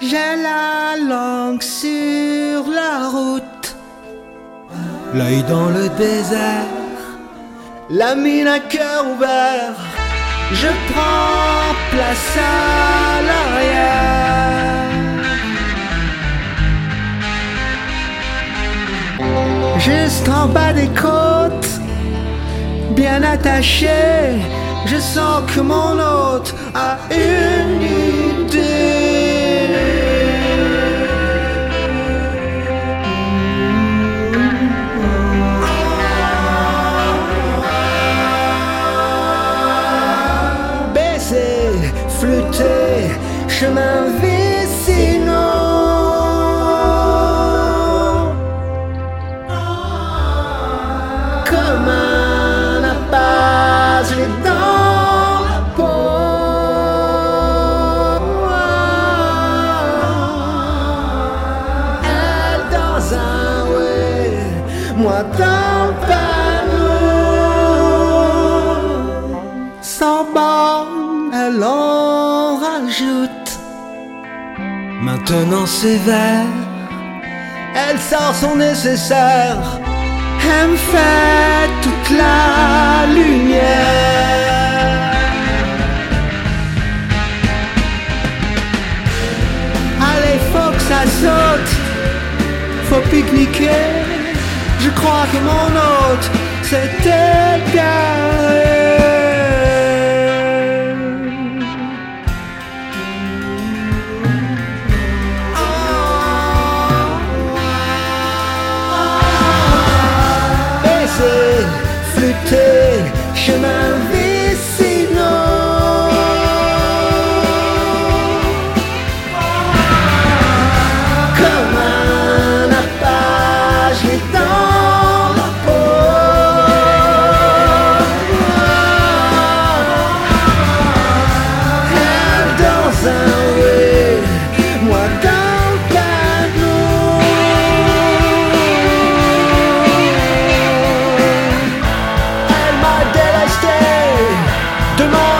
J'ai la langue sur la route, l'œil dans le désert, la mine à cœur ouvert. Je prends place à l'arrière. Juste en bas des côtes, bien attaché, je sens que mon hôte a une idée. Flûter, chemin vicinaux. Comme un apace dans la peau. Elle dans un ouais, moi dans le elle en rajoute. Maintenant vert, elle sort son nécessaire. Elle me fait toute la lumière. Allez, faut que ça saute, faut pique-niquer. Je crois que mon hôte take Demain